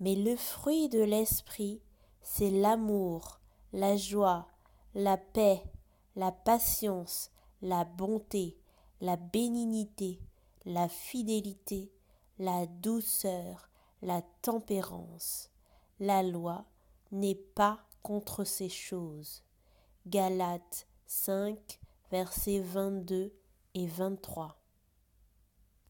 Mais le fruit de l'esprit, c'est l'amour, la joie, la paix, la patience, la bonté, la bénignité, la fidélité, la douceur, la tempérance. La loi n'est pas contre ces choses. Galates 5, versets 22 et 23.